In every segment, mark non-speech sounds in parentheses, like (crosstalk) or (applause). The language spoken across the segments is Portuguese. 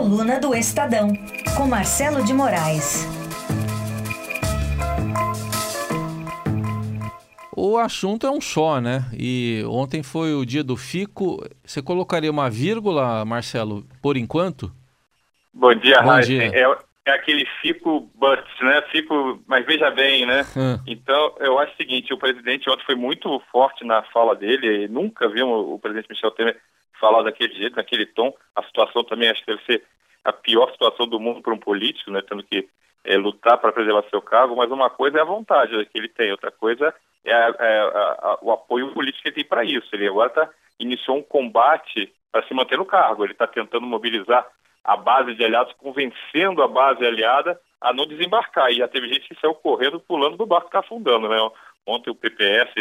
Coluna do Estadão, com Marcelo de Moraes. O assunto é um só, né? E ontem foi o dia do FICO. Você colocaria uma vírgula, Marcelo, por enquanto? Bom dia, Bom dia. É, é, aquele FICO but, né? FICO, mas veja bem, né? Hum. Então, eu acho o seguinte, o presidente ontem foi muito forte na fala dele, nunca vimos o presidente Michel Temer falar daquele jeito, naquele tom. A situação também acho que deve ser a pior situação do mundo para um político, né? Tendo que é, lutar para preservar seu cargo, mas uma coisa é a vontade que ele tem, outra coisa é, a, é a, a, o apoio político que ele tem para isso. Ele agora tá, iniciou um combate para se manter no cargo. Ele está tentando mobilizar a base de aliados, convencendo a base aliada a não desembarcar. E já teve gente que saiu correndo, pulando do barco está afundando. Né? Ontem o PPS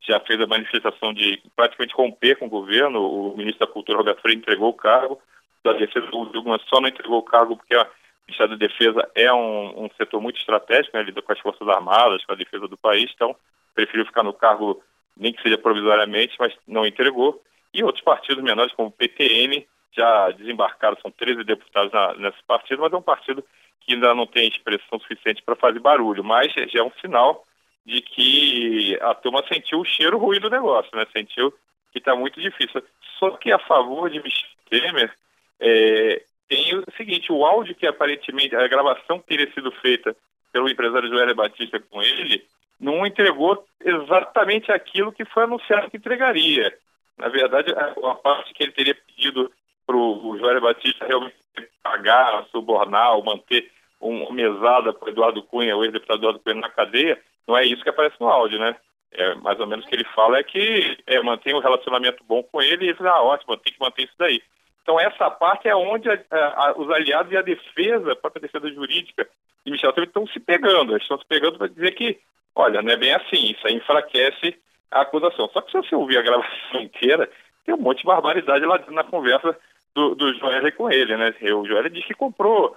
já fez a manifestação de praticamente romper com o governo. O ministro da Cultura, Roberto Freire, entregou o cargo. Da Defesa, o Dilma só não entregou o cargo porque a Ministério da Defesa é um, um setor muito estratégico, né, lida com as Forças Armadas, com a defesa do país, então preferiu ficar no cargo, nem que seja provisoriamente, mas não entregou. E outros partidos menores, como o PTN, já desembarcaram, são 13 deputados na, nesse partido, mas é um partido que ainda não tem expressão suficiente para fazer barulho, mas já é um sinal de que a turma sentiu o cheiro ruim do negócio, né? Sentiu que está muito difícil. Só que a favor de Michel Temer é, tem o seguinte, o áudio que aparentemente, a gravação que teria sido feita pelo empresário Joel Batista com ele, não entregou exatamente aquilo que foi anunciado que entregaria. Na verdade, a, a parte que ele teria pedido para o Joel Batista realmente pagar, subornar, ou manter uma mesada para Eduardo Cunha, o ex-deputado Eduardo Cunha na cadeia, não é isso que aparece no áudio, né? É, mais ou menos o que ele fala é que é, mantém um relacionamento bom com ele e ele ah, ótimo, tem que manter isso daí. Então essa parte é onde a, a, os aliados e a defesa, a própria defesa jurídica de Michel Temer estão se pegando, eles estão se pegando para dizer que Olha, não é bem assim, isso aí enfraquece a acusação. Só que se você ouvir a gravação (laughs) inteira, tem um monte de barbaridade lá na conversa do, do Joel com ele, né? O Joel diz que comprou,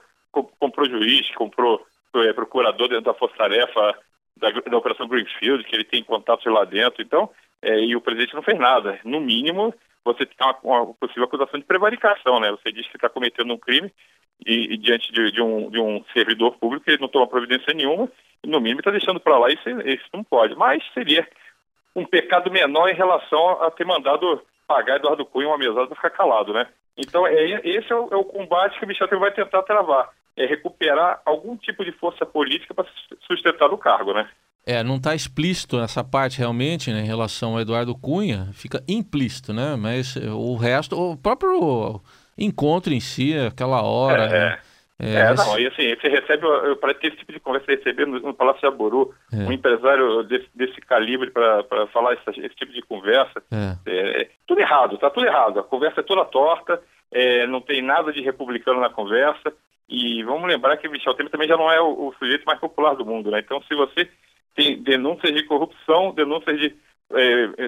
comprou juiz, comprou é, procurador dentro da força-tarefa da, da, Operação Greenfield, que ele tem contatos lá dentro, então, é, e o presidente não fez nada. No mínimo, você tem uma, uma possível acusação de prevaricação, né? Você diz que está cometendo um crime e, e diante de, de, um, de um servidor público ele não toma providência nenhuma no mínimo está deixando para lá, isso, isso não pode. Mas seria um pecado menor em relação a ter mandado pagar Eduardo Cunha uma mesada para ficar calado, né? Então, é, esse é o, é o combate que o Michel Temer vai tentar travar, é recuperar algum tipo de força política para sustentar o cargo, né? É, não está explícito essa parte realmente né, em relação ao Eduardo Cunha, fica implícito, né? Mas o resto, o próprio encontro em si, aquela hora, é, né? É, é não, e assim, você recebe, para ter esse tipo de conversa, receber no, no Palácio de é. um empresário desse, desse calibre para falar esse, esse, tipo de conversa, é. é. é. tudo errado, tá tudo errado. A conversa é toda torta, é, não tem nada de republicano na conversa, e vamos lembrar que Michel Temer também já não é o, o sujeito mais popular do mundo, né? Então, se você tem denúncias de corrupção, denúncias de,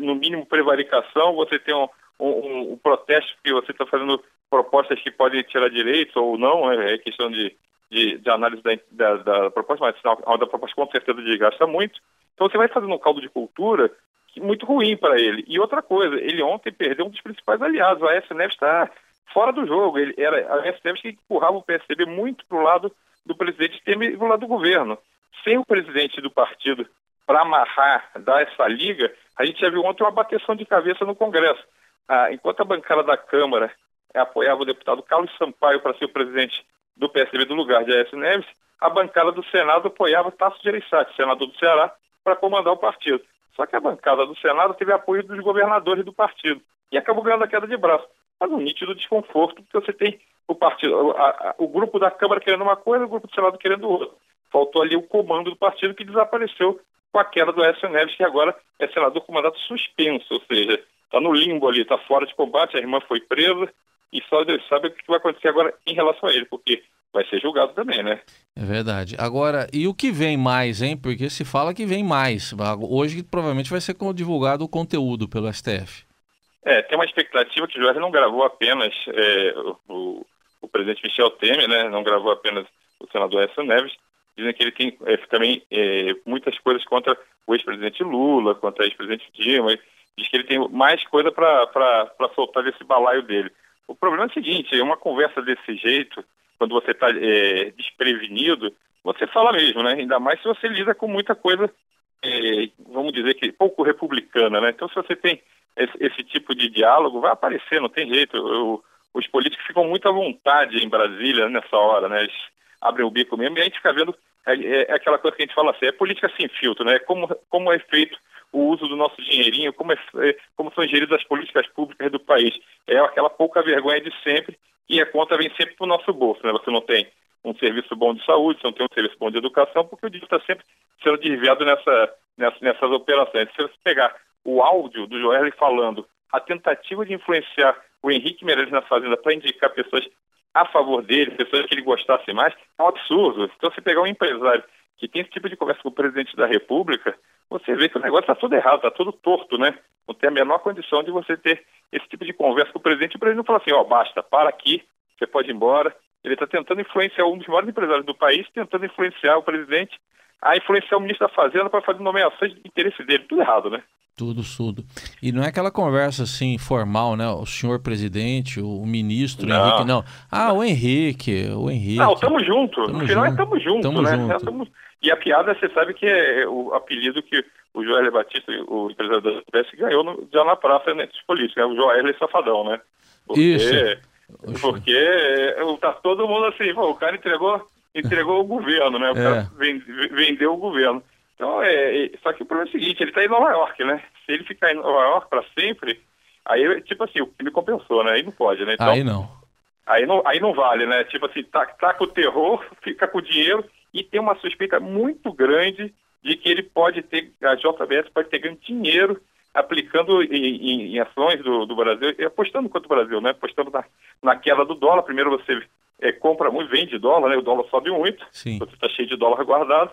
no mínimo, prevaricação, você tem um, um, um protesto que você está fazendo propostas que podem tirar direitos ou não, é, é questão de, de, de análise da, da, da, proposta, mas a da proposta com certeza desgasta muito. Então você vai fazendo um caldo de cultura muito ruim para ele. E outra coisa, ele ontem perdeu um dos principais aliados, a Aécio Neves está fora do jogo. Ele era a Aécio Neves que empurrava o PSDB muito para o lado do presidente Temer e para lado do governo. Sem o presidente do partido para amarrar, dar essa liga, a gente já viu ontem uma bateção de cabeça no Congresso. Ah, enquanto a bancada da Câmara apoiava o deputado Carlos Sampaio para ser o presidente do PSDB do lugar de Aécio Neves, a bancada do Senado apoiava Tasso Gereissati, senador do Ceará, para comandar o partido. Só que a bancada do Senado teve apoio dos governadores do partido e acabou ganhando a queda de braço. Mas um nítido desconforto, porque você tem o partido, a, a, o grupo da Câmara querendo uma coisa, o grupo do Senado querendo outra. Faltou ali o comando do partido que desapareceu com a queda do Aécio Neves, que agora é senador com mandato suspenso, ou seja, está no limbo ali, está fora de combate, a irmã foi presa, e só Deus sabe o que vai acontecer agora em relação a ele, porque vai ser julgado também, né? É verdade. Agora, e o que vem mais, hein? Porque se fala que vem mais. Hoje provavelmente vai ser divulgado o conteúdo pelo STF. É, tem uma expectativa que o Jorge não gravou apenas é, o, o, presidente Michel Temer, né? Não gravou apenas o senador Edson Neves. Dizem que ele tem é, também é, muitas coisas contra o ex-presidente Lula, contra o ex-presidente Dilma. Diz que ele tem mais coisa para soltar desse balaio dele. O problema é o seguinte, uma conversa desse jeito, quando você está é, desprevenido, você fala mesmo, né? Ainda mais se você lida com muita coisa, é, vamos dizer que pouco republicana, né? Então se você tem esse, esse tipo de diálogo, vai aparecer, não tem jeito. Eu, os políticos ficam muito à vontade em Brasília nessa hora, né? Eles abrem o bico mesmo e a gente fica vendo, é, é, é aquela coisa que a gente fala assim, é política sem filtro, né? Como, como é feito o uso do nosso dinheirinho, como, é, é, como são geridas as políticas públicas do país. É aquela pouca vergonha de sempre e a conta vem sempre para o nosso bolso, né? Você não tem um serviço bom de saúde, você não tem um serviço bom de educação, porque o dinheiro está sempre sendo desviado nessa, nessa, nessas operações. Se você pegar o áudio do Joel falando a tentativa de influenciar o Henrique Meirelles na Fazenda para indicar pessoas a favor dele, pessoas que ele gostasse mais, é um absurdo. Então, se pegar um empresário que tem esse tipo de conversa com o presidente da República, você vê que o negócio está tudo errado, está tudo torto, né? Não tem a menor condição de você ter esse tipo de conversa com o presidente. O presidente não fala assim, ó, oh, basta, para aqui, você pode ir embora. Ele está tentando influenciar um dos maiores empresários do país, tentando influenciar o presidente a influenciar o ministro da Fazenda para fazer nomeações de interesse dele. Tudo errado, né? Tudo, tudo. E não é aquela conversa assim formal, né? O senhor presidente, o ministro, não. Henrique, não. Ah, o Henrique, o Henrique. Não, tamo junto. Tamo no final junto. é tamo junto, tamo né? Junto. Tamo... E a piada, você sabe que é o apelido que o Joel Batista, o empresário da UBS, ganhou no, já na praça né, dos políticos, né? o Joel Safadão, né? Porque, Isso. Porque é, tá todo mundo assim, pô, o cara entregou entregou o governo, né? O é. cara vendeu o governo. Então, é, é, só que o problema é o seguinte, ele está em Nova York, né? Se ele ficar em Nova York para sempre, aí, tipo assim, o que me compensou, né? Aí não pode, né? Então, aí não. Aí não, aí não vale, né? Tipo assim, tá, tá com o terror, (laughs) fica com o dinheiro e tem uma suspeita muito grande de que ele pode ter, a JBS pode ter ganho dinheiro aplicando em, em, em ações do, do, Brasil, e apostando contra o Brasil, né? Apostando na, na queda do dólar. Primeiro você é, compra muito, vende dólar, né? O dólar sobe muito, Sim. você está cheio de dólar guardado,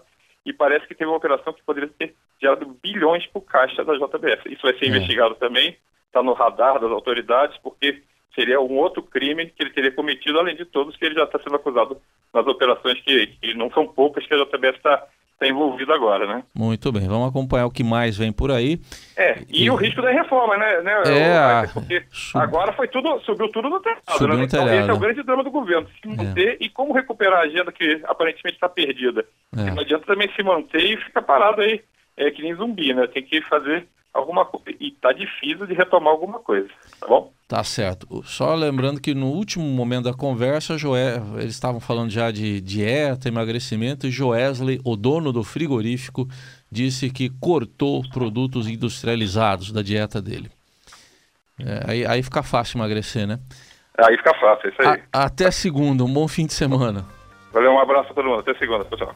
e parece que teve uma operação que poderia ter gerado bilhões para o caixa da JBS. Isso vai ser é. investigado também, está no radar das autoridades, porque seria um outro crime que ele teria cometido, além de todos que ele já está sendo acusado nas operações que, que não são poucas que a JBS está está envolvido agora, né? Muito bem, vamos acompanhar o que mais vem por aí. É, e, e... o risco da reforma, né? né é, porque sub... agora foi tudo, subiu tudo no telhado, subiu né? No então, esse é o grande drama do governo, se manter é. e como recuperar a agenda que aparentemente está perdida. É. Não adianta também se manter e ficar parado aí, é, que nem zumbi, né? Tem que fazer alguma coisa. E tá difícil de retomar alguma coisa, tá bom? Tá certo. Só lembrando que no último momento da conversa, Joé, eles estavam falando já de dieta, emagrecimento, e Joesley, o dono do frigorífico, disse que cortou produtos industrializados da dieta dele. É, aí, aí fica fácil emagrecer, né? Aí fica fácil, é isso aí. A, até segunda, um bom fim de semana. Valeu, um abraço a todo mundo. Até segunda, pessoal.